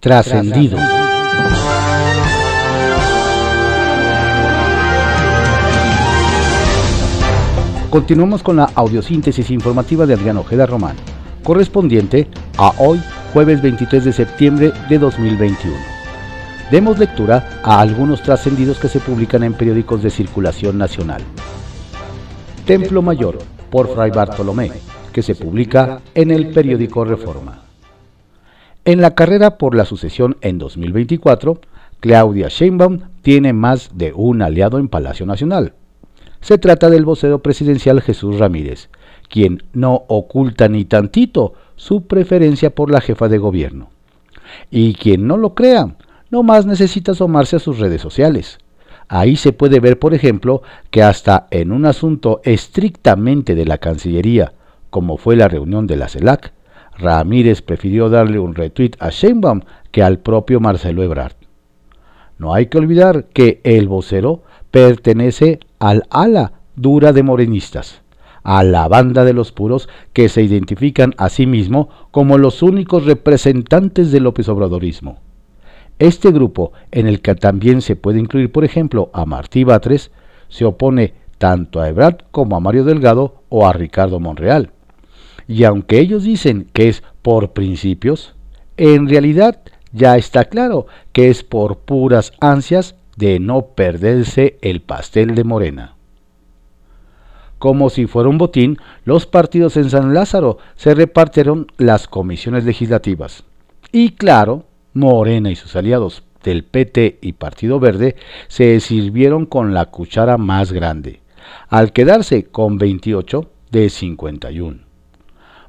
Trascendido. Continuamos con la audiosíntesis informativa de Adrián Ojeda Román, correspondiente a hoy, jueves 23 de septiembre de 2021. Demos lectura a algunos trascendidos que se publican en periódicos de circulación nacional. Templo Mayor, por Fray Bartolomé, que se publica en el periódico Reforma. En la carrera por la sucesión en 2024, Claudia Sheinbaum tiene más de un aliado en Palacio Nacional. Se trata del vocero presidencial Jesús Ramírez, quien no oculta ni tantito su preferencia por la jefa de gobierno. Y quien no lo crea, no más necesita asomarse a sus redes sociales. Ahí se puede ver, por ejemplo, que hasta en un asunto estrictamente de la Cancillería, como fue la reunión de la CELAC, Ramírez prefirió darle un retweet a Sheinbaum que al propio Marcelo Ebrard. No hay que olvidar que el vocero pertenece al ala dura de morenistas, a la banda de los puros que se identifican a sí mismo como los únicos representantes del López Obradorismo. Este grupo, en el que también se puede incluir, por ejemplo, a Martí Batres, se opone tanto a Ebrard como a Mario Delgado o a Ricardo Monreal. Y aunque ellos dicen que es por principios, en realidad ya está claro que es por puras ansias de no perderse el pastel de Morena. Como si fuera un botín, los partidos en San Lázaro se repartieron las comisiones legislativas. Y claro, Morena y sus aliados del PT y Partido Verde se sirvieron con la cuchara más grande, al quedarse con 28 de 51.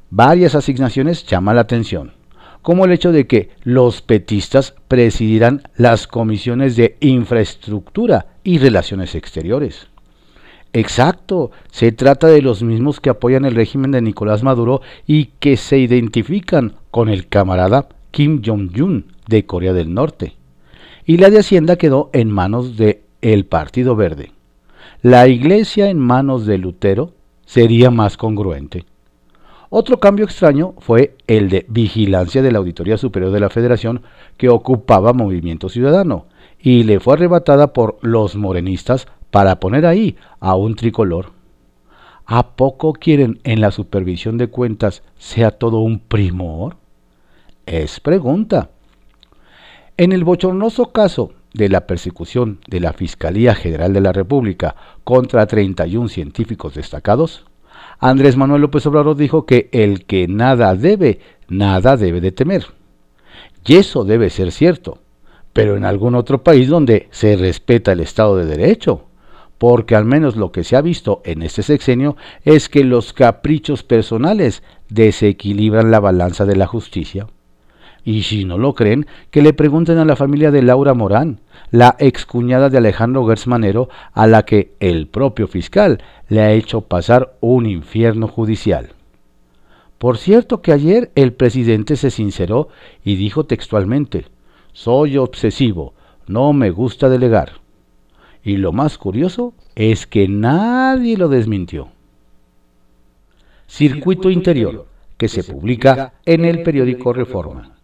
Varias asignaciones llaman la atención, como el hecho de que los petistas presidirán las comisiones de infraestructura y relaciones exteriores. Exacto, se trata de los mismos que apoyan el régimen de Nicolás Maduro y que se identifican con el camarada Kim Jong-un de Corea del Norte. Y la de Hacienda quedó en manos de el Partido Verde. La iglesia en manos de Lutero sería más congruente. Otro cambio extraño fue el de vigilancia de la Auditoría Superior de la Federación que ocupaba Movimiento Ciudadano y le fue arrebatada por los morenistas para poner ahí a un tricolor. ¿A poco quieren en la supervisión de cuentas sea todo un primor? Es pregunta. En el bochornoso caso de la persecución de la Fiscalía General de la República contra 31 científicos destacados, Andrés Manuel López Obrador dijo que el que nada debe, nada debe de temer. Y eso debe ser cierto, pero en algún otro país donde se respeta el Estado de Derecho, porque al menos lo que se ha visto en este sexenio es que los caprichos personales desequilibran la balanza de la justicia. Y si no lo creen, que le pregunten a la familia de Laura Morán, la excuñada de Alejandro Gersmanero, a la que el propio fiscal le ha hecho pasar un infierno judicial. Por cierto que ayer el presidente se sinceró y dijo textualmente, soy obsesivo, no me gusta delegar. Y lo más curioso es que nadie lo desmintió. Circuito Interior, que se publica en el periódico Reforma.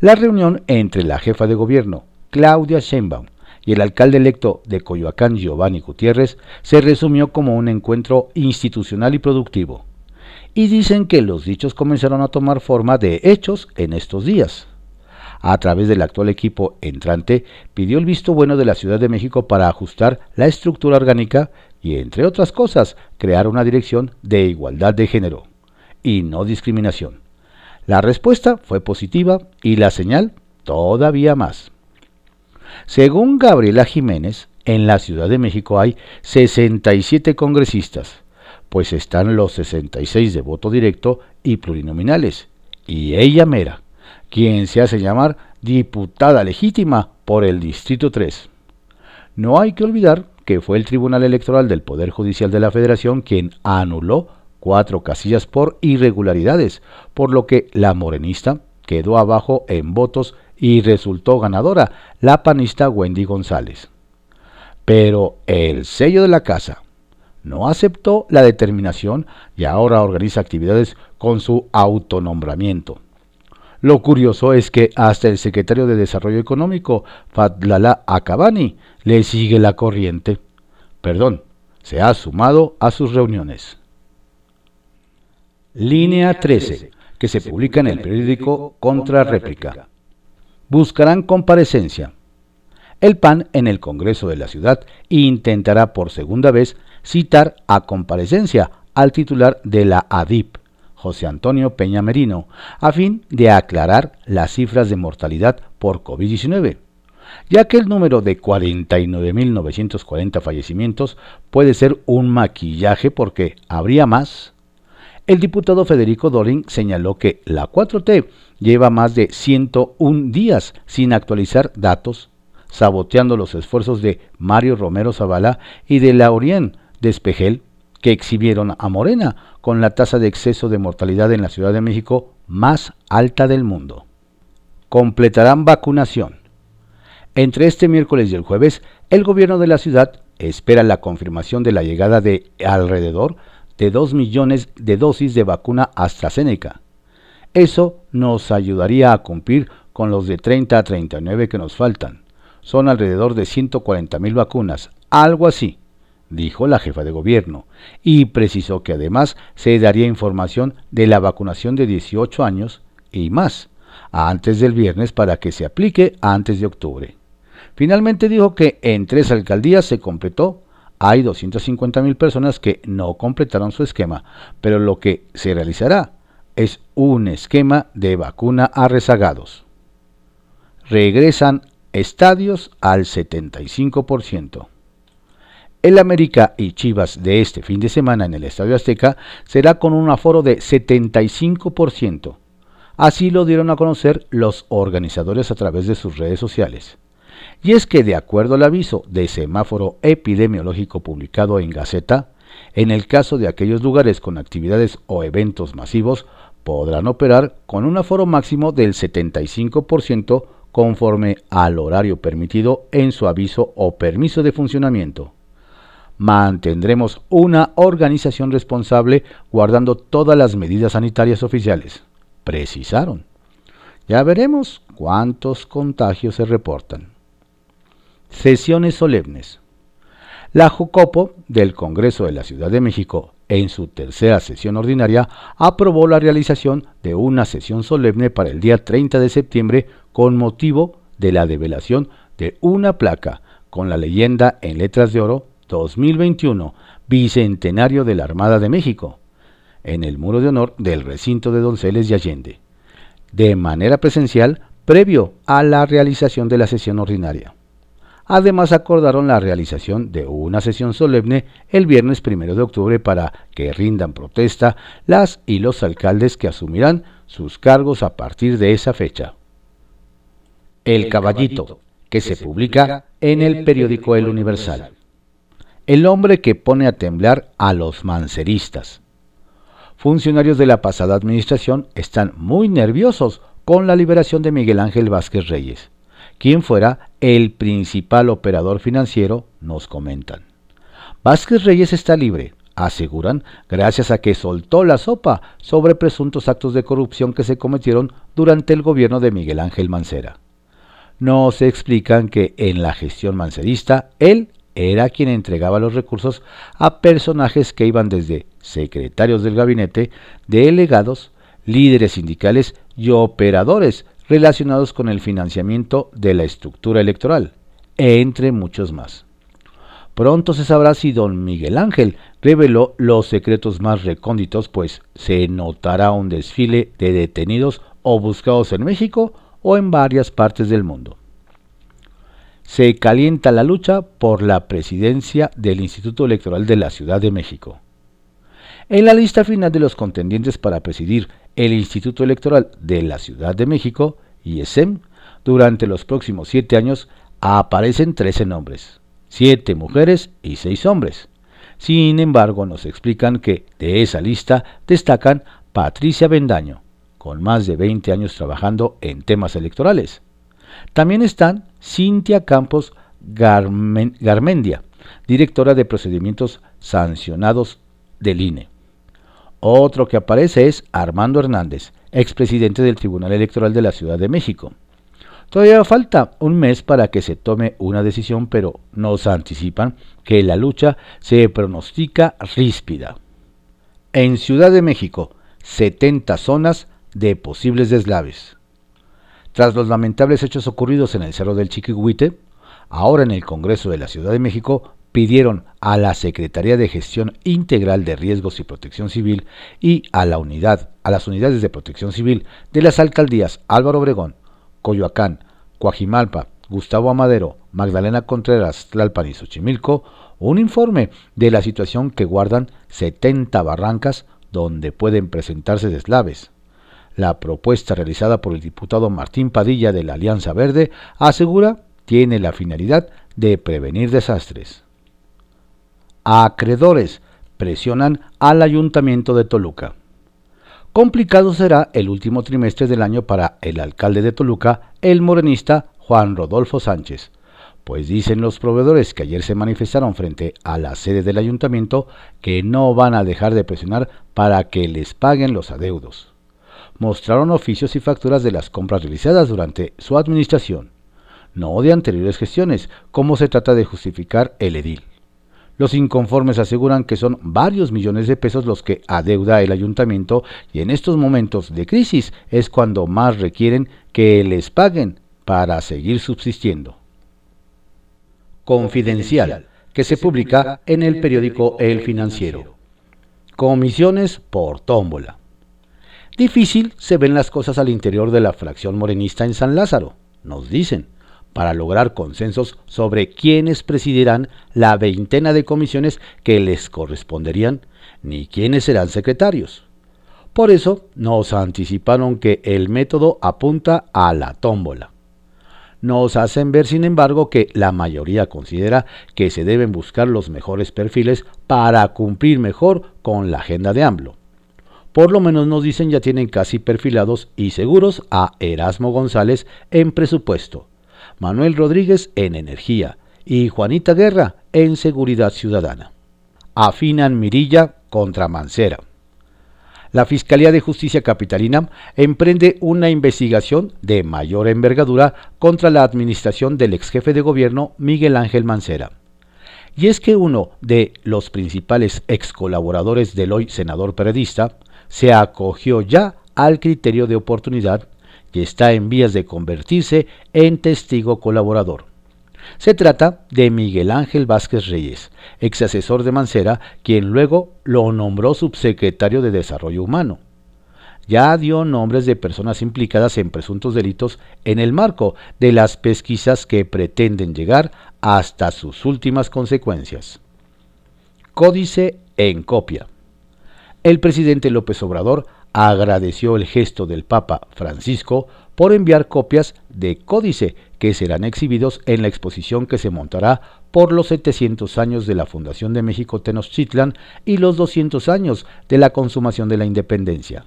La reunión entre la jefa de gobierno, Claudia Sheinbaum, y el alcalde electo de Coyoacán, Giovanni Gutiérrez, se resumió como un encuentro institucional y productivo. Y dicen que los dichos comenzaron a tomar forma de hechos en estos días. A través del actual equipo entrante, pidió el visto bueno de la Ciudad de México para ajustar la estructura orgánica y, entre otras cosas, crear una dirección de igualdad de género y no discriminación la respuesta fue positiva y la señal todavía más. Según Gabriela Jiménez, en la Ciudad de México hay 67 congresistas, pues están los 66 de voto directo y plurinominales, y ella mera, quien se hace llamar diputada legítima por el Distrito 3. No hay que olvidar que fue el Tribunal Electoral del Poder Judicial de la Federación quien anuló cuatro casillas por irregularidades, por lo que la morenista quedó abajo en votos y resultó ganadora la panista Wendy González. Pero el sello de la casa no aceptó la determinación y ahora organiza actividades con su autonombramiento. Lo curioso es que hasta el secretario de Desarrollo Económico, Fadlala Akabani, le sigue la corriente. Perdón, se ha sumado a sus reuniones. Línea 13, que se publica en el periódico Contra Réplica. Buscarán comparecencia. El PAN en el Congreso de la Ciudad intentará por segunda vez citar a comparecencia al titular de la ADIP, José Antonio Peña Merino, a fin de aclarar las cifras de mortalidad por COVID-19, ya que el número de 49.940 fallecimientos puede ser un maquillaje porque habría más. El diputado Federico Doring señaló que la 4T lleva más de 101 días sin actualizar datos, saboteando los esfuerzos de Mario Romero Zavala y de Laurien Despejel, que exhibieron a Morena con la tasa de exceso de mortalidad en la Ciudad de México más alta del mundo. Completarán vacunación. Entre este miércoles y el jueves, el gobierno de la ciudad espera la confirmación de la llegada de alrededor de 2 millones de dosis de vacuna AstraZeneca. Eso nos ayudaría a cumplir con los de 30 a 39 que nos faltan. Son alrededor de 140 mil vacunas, algo así dijo la jefa de gobierno, y precisó que además se daría información de la vacunación de 18 años y más antes del viernes para que se aplique antes de octubre. Finalmente dijo que en tres alcaldías se completó, hay 250 mil personas que no completaron su esquema, pero lo que se realizará es un esquema de vacuna a rezagados. Regresan estadios al 75%. El América y Chivas de este fin de semana en el Estadio Azteca será con un aforo de 75%. Así lo dieron a conocer los organizadores a través de sus redes sociales. Y es que de acuerdo al aviso de semáforo epidemiológico publicado en Gaceta, en el caso de aquellos lugares con actividades o eventos masivos, podrán operar con un aforo máximo del 75% conforme al horario permitido en su aviso o permiso de funcionamiento mantendremos una organización responsable guardando todas las medidas sanitarias oficiales. Precisaron. Ya veremos cuántos contagios se reportan. Sesiones solemnes. La Jucopo del Congreso de la Ciudad de México, en su tercera sesión ordinaria, aprobó la realización de una sesión solemne para el día 30 de septiembre con motivo de la develación de una placa con la leyenda en letras de oro 2021, Bicentenario de la Armada de México, en el muro de honor del recinto de Donceles y Allende, de manera presencial previo a la realización de la sesión ordinaria. Además acordaron la realización de una sesión solemne el viernes 1 de octubre para que rindan protesta las y los alcaldes que asumirán sus cargos a partir de esa fecha. El Caballito, que se publica en el periódico El Universal el hombre que pone a temblar a los manceristas. Funcionarios de la pasada administración están muy nerviosos con la liberación de Miguel Ángel Vázquez Reyes, quien fuera el principal operador financiero, nos comentan. Vázquez Reyes está libre, aseguran, gracias a que soltó la sopa sobre presuntos actos de corrupción que se cometieron durante el gobierno de Miguel Ángel Mancera. No se explican que en la gestión mancerista él era quien entregaba los recursos a personajes que iban desde secretarios del gabinete, delegados, líderes sindicales y operadores relacionados con el financiamiento de la estructura electoral, entre muchos más. Pronto se sabrá si don Miguel Ángel reveló los secretos más recónditos, pues se notará un desfile de detenidos o buscados en México o en varias partes del mundo se calienta la lucha por la presidencia del Instituto Electoral de la Ciudad de México. En la lista final de los contendientes para presidir el Instituto Electoral de la Ciudad de México, ISEM, durante los próximos siete años aparecen 13 nombres, siete mujeres y seis hombres. Sin embargo, nos explican que de esa lista destacan Patricia Bendaño, con más de 20 años trabajando en temas electorales, también están Cintia Campos Garmendia, directora de procedimientos sancionados del INE. Otro que aparece es Armando Hernández, expresidente del Tribunal Electoral de la Ciudad de México. Todavía falta un mes para que se tome una decisión, pero nos anticipan que la lucha se pronostica ríspida. En Ciudad de México, 70 zonas de posibles deslaves. Tras los lamentables hechos ocurridos en el Cerro del Chiquihuite, ahora en el Congreso de la Ciudad de México pidieron a la Secretaría de Gestión Integral de Riesgos y Protección Civil y a la unidad, a las unidades de protección civil de las alcaldías Álvaro Obregón, Coyoacán, Coajimalpa, Gustavo Amadero, Magdalena Contreras, Tlalpan y Xochimilco, un informe de la situación que guardan 70 barrancas donde pueden presentarse deslaves. La propuesta realizada por el diputado Martín Padilla de la Alianza Verde asegura tiene la finalidad de prevenir desastres. Acreedores presionan al ayuntamiento de Toluca. Complicado será el último trimestre del año para el alcalde de Toluca, el morenista Juan Rodolfo Sánchez, pues dicen los proveedores que ayer se manifestaron frente a la sede del ayuntamiento que no van a dejar de presionar para que les paguen los adeudos mostraron oficios y facturas de las compras realizadas durante su administración, no de anteriores gestiones, como se trata de justificar el edil. Los inconformes aseguran que son varios millones de pesos los que adeuda el ayuntamiento y en estos momentos de crisis es cuando más requieren que les paguen para seguir subsistiendo. Confidencial, que se publica en el periódico El Financiero. Comisiones por tómbola. Difícil se ven las cosas al interior de la fracción morenista en San Lázaro, nos dicen, para lograr consensos sobre quiénes presidirán la veintena de comisiones que les corresponderían, ni quiénes serán secretarios. Por eso nos anticiparon que el método apunta a la tómbola. Nos hacen ver, sin embargo, que la mayoría considera que se deben buscar los mejores perfiles para cumplir mejor con la agenda de AMLO. Por lo menos nos dicen ya tienen casi perfilados y seguros a Erasmo González en presupuesto, Manuel Rodríguez en energía y Juanita Guerra en seguridad ciudadana. Afinan Mirilla contra Mancera. La Fiscalía de Justicia Capitalina emprende una investigación de mayor envergadura contra la administración del ex jefe de gobierno Miguel Ángel Mancera. Y es que uno de los principales ex colaboradores del hoy senador periodista, se acogió ya al criterio de oportunidad y está en vías de convertirse en testigo colaborador. Se trata de Miguel Ángel Vázquez Reyes, ex asesor de Mancera, quien luego lo nombró subsecretario de Desarrollo Humano. Ya dio nombres de personas implicadas en presuntos delitos en el marco de las pesquisas que pretenden llegar hasta sus últimas consecuencias. Códice en copia el presidente López Obrador agradeció el gesto del Papa Francisco por enviar copias de códice que serán exhibidos en la exposición que se montará por los 700 años de la Fundación de México Tenochtitlan y los 200 años de la consumación de la independencia.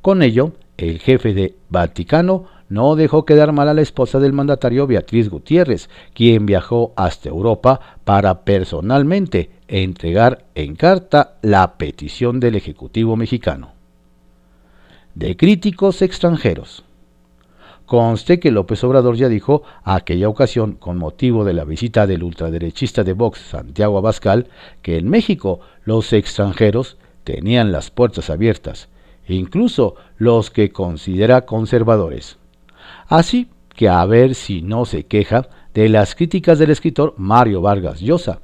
Con ello, el jefe de Vaticano no dejó quedar mal a la esposa del mandatario Beatriz Gutiérrez, quien viajó hasta Europa para personalmente entregar en carta la petición del Ejecutivo mexicano. De críticos extranjeros. Conste que López Obrador ya dijo a aquella ocasión, con motivo de la visita del ultraderechista de Vox Santiago Abascal, que en México los extranjeros tenían las puertas abiertas, incluso los que considera conservadores. Así que a ver si no se queja de las críticas del escritor Mario Vargas Llosa,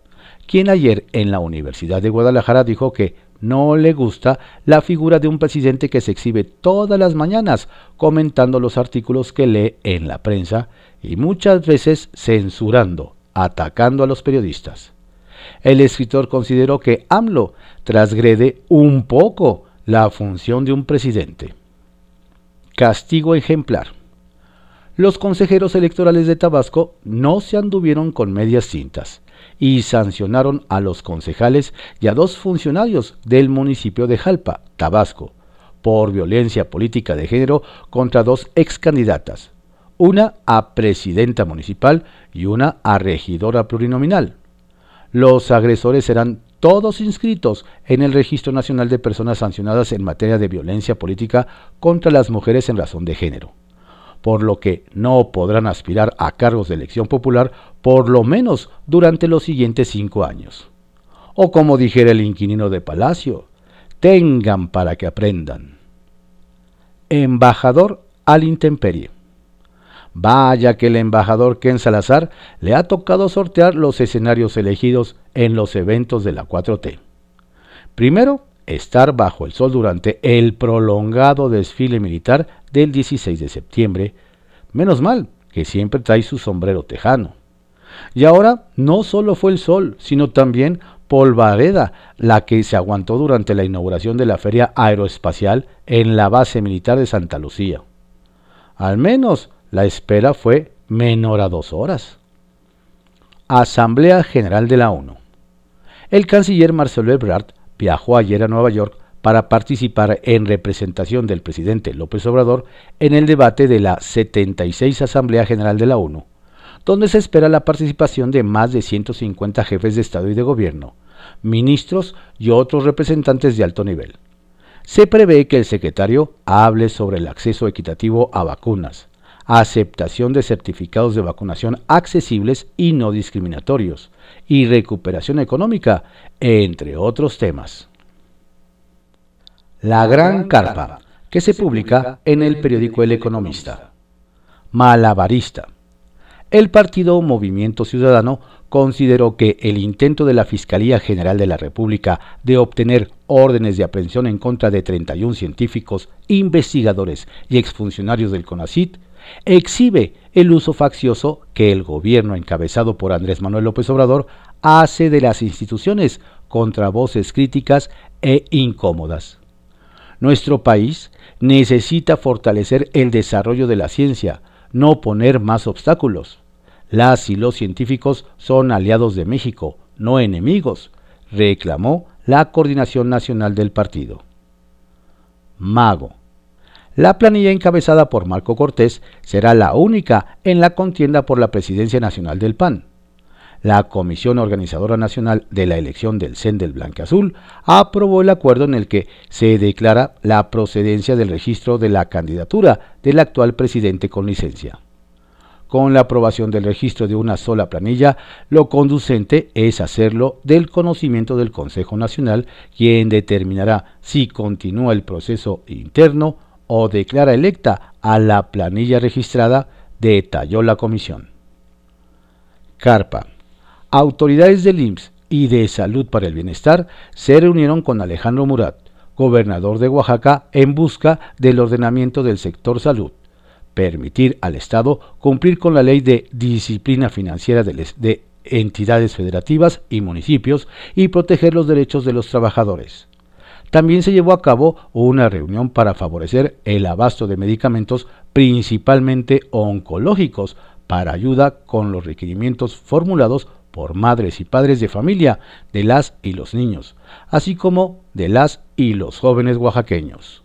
quien ayer en la Universidad de Guadalajara dijo que no le gusta la figura de un presidente que se exhibe todas las mañanas comentando los artículos que lee en la prensa y muchas veces censurando, atacando a los periodistas. El escritor consideró que AMLO transgrede un poco la función de un presidente. Castigo ejemplar los consejeros electorales de Tabasco no se anduvieron con medias cintas y sancionaron a los concejales y a dos funcionarios del municipio de Jalpa, Tabasco, por violencia política de género contra dos ex candidatas, una a presidenta municipal y una a regidora plurinominal. Los agresores serán todos inscritos en el Registro Nacional de Personas Sancionadas en materia de violencia política contra las mujeres en razón de género, por lo que no podrán aspirar a cargos de elección popular por lo menos durante los siguientes cinco años. O como dijera el inquilino de Palacio, tengan para que aprendan. Embajador al intemperie. Vaya que el embajador Ken Salazar le ha tocado sortear los escenarios elegidos en los eventos de la 4T. Primero, estar bajo el sol durante el prolongado desfile militar del 16 de septiembre. Menos mal que siempre trae su sombrero tejano. Y ahora no solo fue el sol, sino también polvareda la que se aguantó durante la inauguración de la Feria Aeroespacial en la base militar de Santa Lucía. Al menos la espera fue menor a dos horas. Asamblea General de la ONU. El canciller Marcelo Ebrard viajó ayer a Nueva York para participar en representación del presidente López Obrador en el debate de la 76 Asamblea General de la ONU, donde se espera la participación de más de 150 jefes de Estado y de Gobierno, ministros y otros representantes de alto nivel. Se prevé que el secretario hable sobre el acceso equitativo a vacunas, aceptación de certificados de vacunación accesibles y no discriminatorios, y recuperación económica, entre otros temas. La Gran Carpa, que se publica en el periódico El Economista. Malabarista. El partido Movimiento Ciudadano consideró que el intento de la Fiscalía General de la República de obtener órdenes de aprehensión en contra de 31 científicos, investigadores y exfuncionarios del CONACIT exhibe el uso faccioso que el gobierno encabezado por Andrés Manuel López Obrador hace de las instituciones contra voces críticas e incómodas. Nuestro país necesita fortalecer el desarrollo de la ciencia, no poner más obstáculos. Las y los científicos son aliados de México, no enemigos, reclamó la Coordinación Nacional del Partido. Mago. La planilla encabezada por Marco Cortés será la única en la contienda por la presidencia nacional del PAN. La Comisión Organizadora Nacional de la elección del CEN del Azul aprobó el acuerdo en el que se declara la procedencia del registro de la candidatura del actual presidente con licencia. Con la aprobación del registro de una sola planilla, lo conducente es hacerlo del conocimiento del Consejo Nacional, quien determinará si continúa el proceso interno o declara electa a la planilla registrada, detalló la comisión. Carpa. Autoridades del IMSS y de Salud para el Bienestar se reunieron con Alejandro Murat, gobernador de Oaxaca, en busca del ordenamiento del sector salud, permitir al Estado cumplir con la ley de disciplina financiera de, entidades federativas y municipios y proteger los derechos de los trabajadores. También se llevó a cabo una reunión para favorecer el abasto de medicamentos principalmente oncológicos para ayuda con los requerimientos formulados por madres y padres de familia de las y los niños, así como de las y los jóvenes oaxaqueños.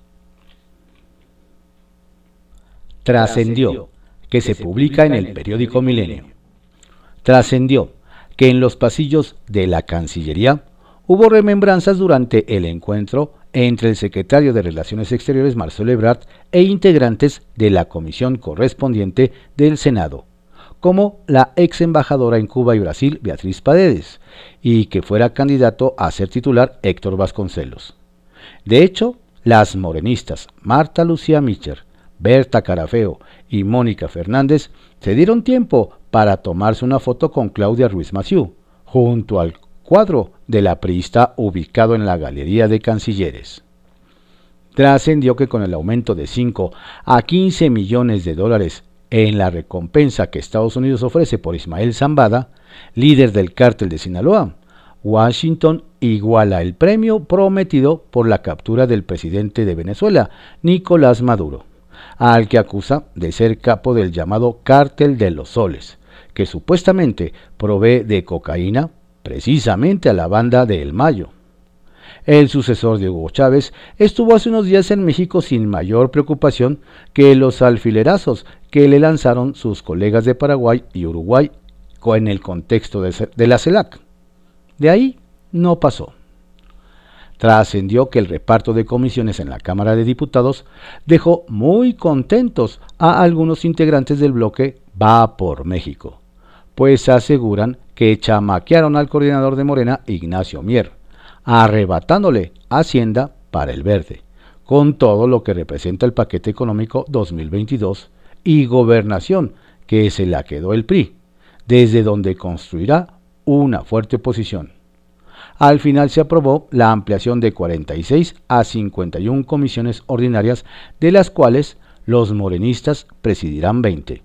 Trascendió, que se publica en el periódico Milenio. Trascendió que en los pasillos de la Cancillería Hubo remembranzas durante el encuentro entre el secretario de Relaciones Exteriores Marcelo Ebrard e integrantes de la comisión correspondiente del Senado, como la ex embajadora en Cuba y Brasil Beatriz Paredes, y que fuera candidato a ser titular Héctor Vasconcelos. De hecho, las morenistas Marta Lucía Micher, Berta Carafeo y Mónica Fernández se dieron tiempo para tomarse una foto con Claudia Ruiz Maciú, junto al cuadro de la priista ubicado en la Galería de Cancilleres. Trascendió que con el aumento de 5 a 15 millones de dólares en la recompensa que Estados Unidos ofrece por Ismael Zambada, líder del cártel de Sinaloa, Washington iguala el premio prometido por la captura del presidente de Venezuela, Nicolás Maduro, al que acusa de ser capo del llamado cártel de los soles, que supuestamente provee de cocaína, precisamente a la banda de El Mayo. El sucesor de Hugo Chávez estuvo hace unos días en México sin mayor preocupación que los alfilerazos que le lanzaron sus colegas de Paraguay y Uruguay en el contexto de, la CELAC. De ahí no pasó. Trascendió que el reparto de comisiones en la Cámara de Diputados dejó muy contentos a algunos integrantes del bloque Va por México, pues aseguran que chamaquearon al coordinador de Morena, Ignacio Mier, arrebatándole Hacienda para el verde, con todo lo que representa el paquete económico 2022 y gobernación que se la quedó el PRI, desde donde construirá una fuerte posición. Al final se aprobó la ampliación de 46 a 51 comisiones ordinarias, de las cuales los morenistas presidirán 20,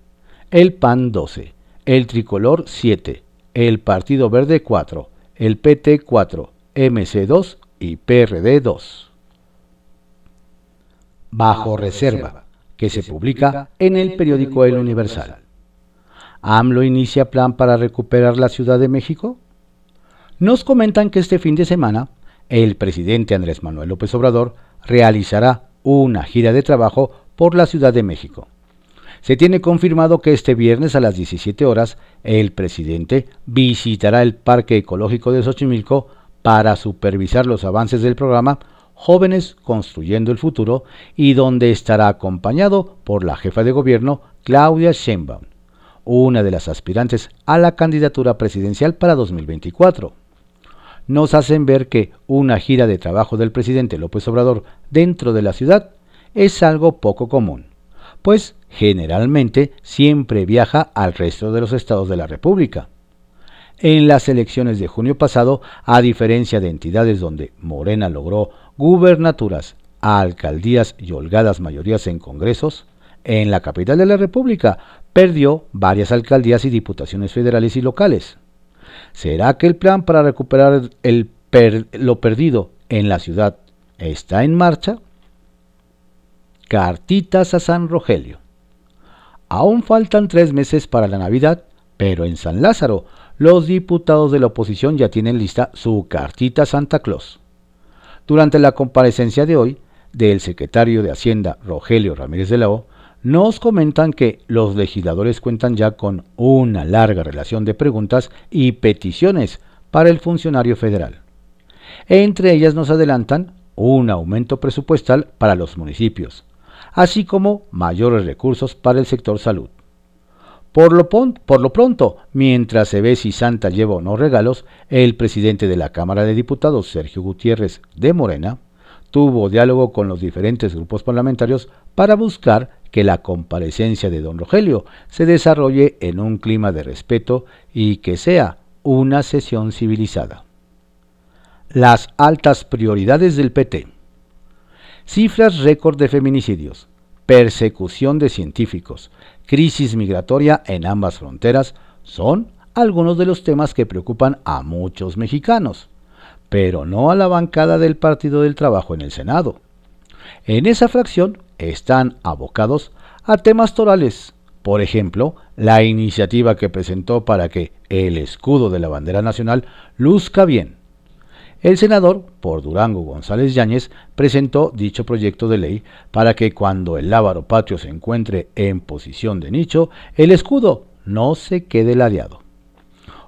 el PAN 12, el Tricolor 7, el Partido Verde 4, el PT 4, MC 2 y PRD 2. Bajo reserva, que se publica en el periódico El Universal. ¿AMLO inicia plan para recuperar la Ciudad de México? Nos comentan que este fin de semana el presidente Andrés Manuel López Obrador realizará una gira de trabajo por la Ciudad de México. Se tiene confirmado que este viernes a las 17 horas el presidente visitará el Parque Ecológico de Xochimilco para supervisar los avances del programa Jóvenes Construyendo el Futuro y donde estará acompañado por la jefa de gobierno Claudia Sheinbaum, una de las aspirantes a la candidatura presidencial para 2024 nos hacen ver que una gira de trabajo del presidente López Obrador dentro de la ciudad es algo poco común, pues generalmente siempre viaja al resto de los estados de la República. En las elecciones de junio pasado, a diferencia de entidades donde Morena logró gubernaturas, alcaldías y holgadas mayorías en congresos, en la capital de la República perdió varias alcaldías y diputaciones federales y locales. ¿Será que el plan para recuperar lo perdido en la ciudad está en marcha? Cartitas a San Rogelio. Aún faltan tres meses para la Navidad, pero en San Lázaro los diputados de la oposición ya tienen lista su cartita Santa Claus. Durante la comparecencia de hoy del secretario de Hacienda Rogelio Ramírez de la O, nos comentan que los legisladores cuentan ya con una larga relación de preguntas y peticiones para el funcionario federal. Entre ellas nos adelantan un aumento presupuestal para los municipios, así como mayores recursos para el sector salud. Por lo, por lo, pronto, mientras se ve si Santa lleva o no regalos, el presidente de la Cámara de Diputados, Sergio Gutiérrez de Morena, tuvo diálogo con los diferentes grupos parlamentarios para buscar que la comparecencia de don Rogelio se desarrolle en un clima de respeto y que sea una sesión civilizada. Las altas prioridades del PT. Cifras récord de feminicidios, persecución de científicos, crisis migratoria en ambas fronteras son algunos de los temas que preocupan a muchos mexicanos, pero no a la bancada del Partido del Trabajo en el Senado. En esa fracción están abocados a temas torales. Por ejemplo, la iniciativa que presentó para que el escudo de la bandera nacional luzca bien. El senador, por Durango González Yáñez, presentó dicho proyecto de ley para que cuando el lábaro patrio se encuentre en posición de nicho, el escudo no se quede ladeado.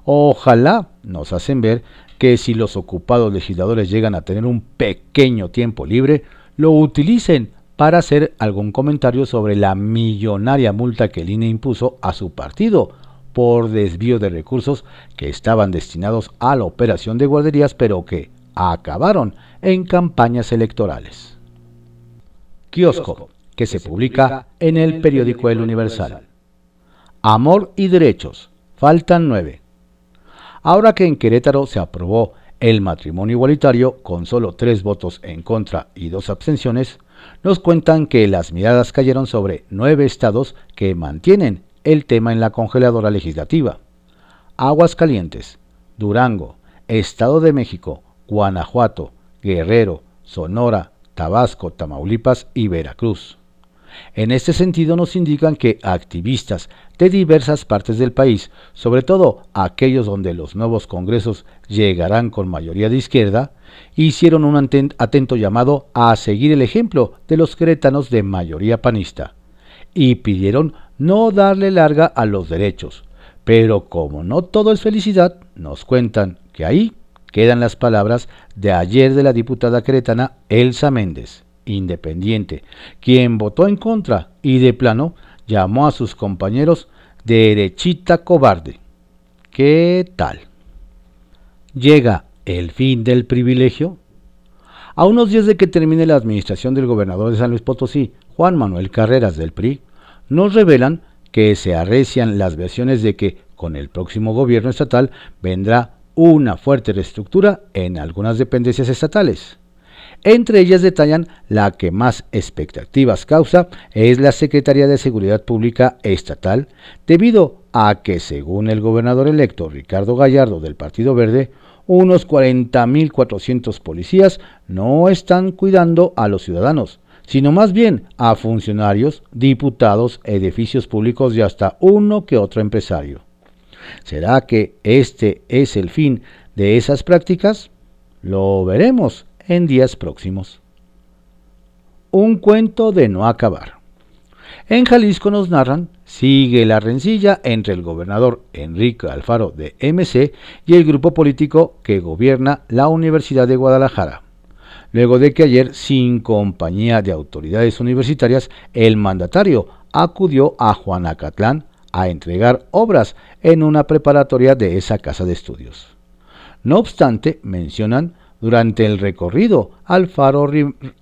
Ojalá nos hacen ver que si los ocupados legisladores llegan a tener un pequeño tiempo libre, lo utilicen para hacer algún comentario sobre la millonaria multa que el INE impuso a su partido por desvío de recursos que estaban destinados a la operación de guarderías, pero que acabaron en campañas electorales. Kiosco, que se publica en el periódico El Universal. Amor y derechos. Faltan nueve. Ahora que en Querétaro se aprobó el matrimonio igualitario con solo tres votos en contra y dos abstenciones, nos cuentan que las miradas cayeron sobre nueve estados que mantienen el tema en la congeladora legislativa. Aguascalientes, Durango, Estado de México, Guanajuato, Guerrero, Sonora, Tabasco, Tamaulipas y Veracruz. En este sentido nos indican que activistas de diversas partes del país, sobre todo aquellos donde los nuevos congresos llegarán con mayoría de izquierda, hicieron un atento llamado a seguir el ejemplo de los queretanos de mayoría panista y pidieron no darle larga a los derechos. Pero como no todo es felicidad, nos cuentan que ahí quedan las palabras de ayer de la diputada queretana Elsa Méndez, independiente, quien votó en contra y de plano llamó a sus compañeros derechita cobarde. ¿Qué tal? ¿Llega el fin del privilegio? A unos días de que termine la administración del gobernador de San Luis Potosí, Juan Manuel Carreras del PRI, nos revelan que se arrecian las versiones de que con el próximo gobierno estatal vendrá una fuerte reestructura en algunas dependencias estatales. Entre ellas detallan la que más expectativas causa es la Secretaría de Seguridad Pública Estatal, debido a que, según el gobernador electo Ricardo Gallardo del Partido Verde, unos 40.400 policías no están cuidando a los ciudadanos, sino más bien a funcionarios, diputados, edificios públicos y hasta uno que otro empresario. ¿Será que este es el fin de esas prácticas? Lo veremos en días próximos. Un cuento de no acabar. En Jalisco nos narran, sigue la rencilla entre el gobernador Enrique Alfaro de MC y el grupo político que gobierna la Universidad de Guadalajara. Luego de que ayer, sin compañía de autoridades universitarias, el mandatario acudió a Juanacatlán a entregar obras en una preparatoria de esa casa de estudios. No obstante, mencionan, durante el recorrido, Alfaro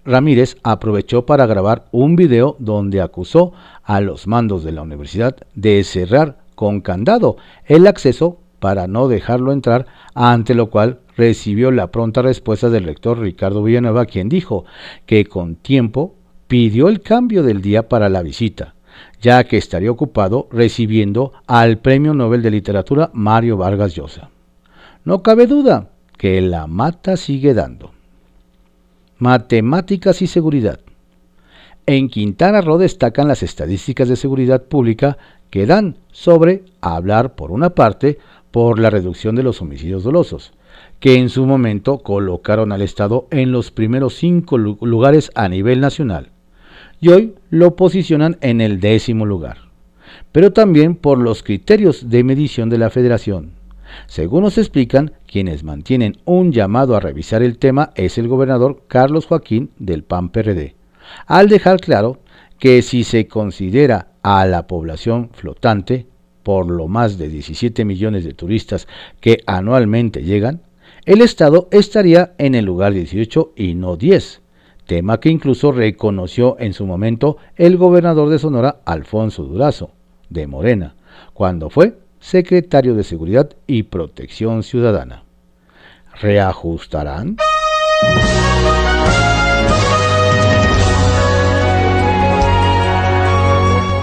Ramírez aprovechó para grabar un video donde acusó a los mandos de la universidad de cerrar con candado el acceso para no dejarlo entrar, ante lo cual recibió la pronta respuesta del rector Ricardo Villanueva, quien dijo que con tiempo pidió el cambio del día para la visita, ya que estaría ocupado recibiendo al Premio Nobel de Literatura Mario Vargas Llosa. No cabe duda que la mata sigue dando. Matemáticas y seguridad. En Quintana Roo destacan las estadísticas de seguridad pública que dan sobre hablar, por una parte, por la reducción de los homicidios dolosos, que en su momento colocaron al Estado en los primeros cinco lugares a nivel nacional, y hoy lo posicionan en el décimo lugar, pero también por los criterios de medición de la Federación. Según nos explican, quienes mantienen un llamado a revisar el tema es el gobernador Carlos Joaquín del PAN PRD, al dejar claro que si se considera a la población flotante, por lo más de 17 millones de turistas que anualmente llegan, el Estado estaría en el lugar 18 y no 10, tema que incluso reconoció en su momento el gobernador de Sonora, Alfonso Durazo, de Morena, cuando fue secretario de Seguridad y Protección Ciudadana. ¿Reajustarán?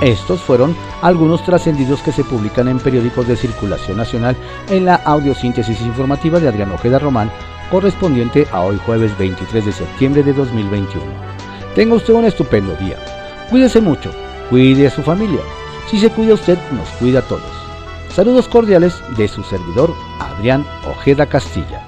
Estos fueron algunos trascendidos que se publican en periódicos de circulación nacional en la audiosíntesis informativa de Adrián Ojeda Román, correspondiente a hoy jueves 23 de septiembre de 2021. Tenga usted un estupendo día. Cuídese mucho, cuide a su familia. Si se cuida usted, nos cuida a todos. Saludos cordiales de su servidor Adrián Ojeda Castilla.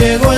llegó